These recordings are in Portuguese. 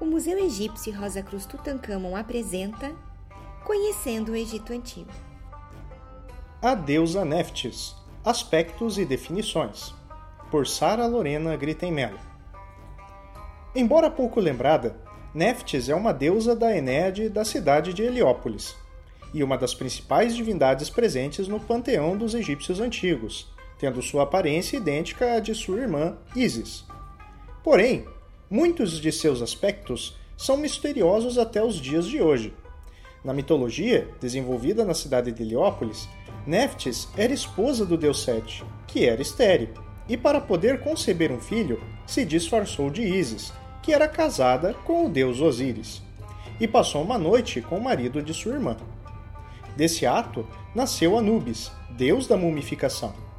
o Museu Egípcio Rosa Cruz Tutankhamon apresenta Conhecendo o Egito Antigo. A deusa Neftis: Aspectos e definições, por Sara Lorena Gritten Embora pouco lembrada, Neftis é uma deusa da Enéade da cidade de Heliópolis e uma das principais divindades presentes no panteão dos egípcios antigos, tendo sua aparência idêntica à de sua irmã Isis. Porém, Muitos de seus aspectos são misteriosos até os dias de hoje. Na mitologia, desenvolvida na cidade de Heliópolis, Neftis era esposa do deus Sete, que era estéril, e para poder conceber um filho, se disfarçou de Ísis, que era casada com o deus Osíris, e passou uma noite com o marido de sua irmã. Desse ato nasceu Anubis, deus da mumificação.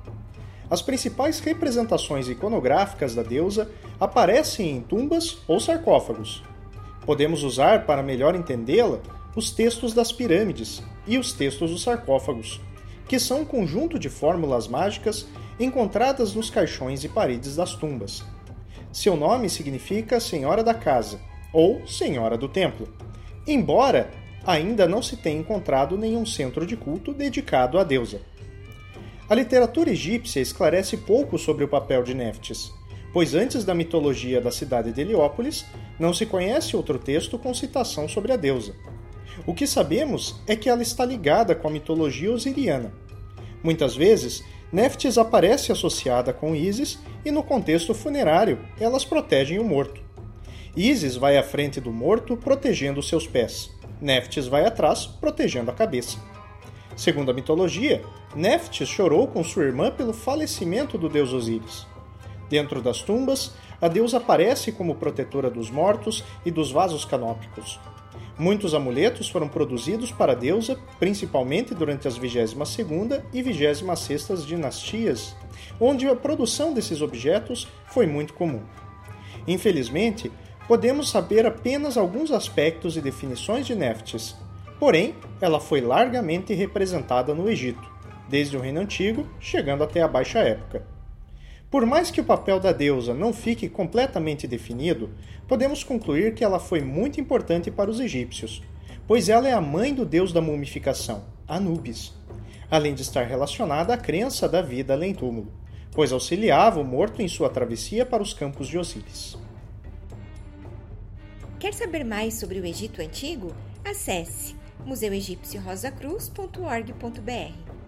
As principais representações iconográficas da deusa aparecem em tumbas ou sarcófagos. Podemos usar, para melhor entendê-la, os textos das pirâmides e os textos dos sarcófagos, que são um conjunto de fórmulas mágicas encontradas nos caixões e paredes das tumbas. Seu nome significa Senhora da Casa ou Senhora do Templo, embora ainda não se tenha encontrado nenhum centro de culto dedicado à deusa. A literatura egípcia esclarece pouco sobre o papel de Neftis, pois antes da mitologia da cidade de Heliópolis, não se conhece outro texto com citação sobre a deusa. O que sabemos é que ela está ligada com a mitologia osiriana. Muitas vezes, Neftis aparece associada com Ísis e no contexto funerário elas protegem o morto. Ísis vai à frente do morto protegendo seus pés. Neftis vai atrás protegendo a cabeça. Segundo a mitologia, Neftis chorou com sua irmã pelo falecimento do deus Osíris. Dentro das tumbas, a deusa aparece como protetora dos mortos e dos vasos canópicos. Muitos amuletos foram produzidos para a deusa, principalmente durante as 22ª e 26ª dinastias, onde a produção desses objetos foi muito comum. Infelizmente, podemos saber apenas alguns aspectos e definições de Neftis, porém, ela foi largamente representada no Egito desde o Reino Antigo, chegando até a Baixa Época. Por mais que o papel da deusa não fique completamente definido, podemos concluir que ela foi muito importante para os egípcios, pois ela é a mãe do deus da mumificação, Anubis, além de estar relacionada à crença da vida além túmulo, pois auxiliava o morto em sua travessia para os campos de Osíris. Quer saber mais sobre o Egito Antigo? Acesse museuegipciorosacruz.org.br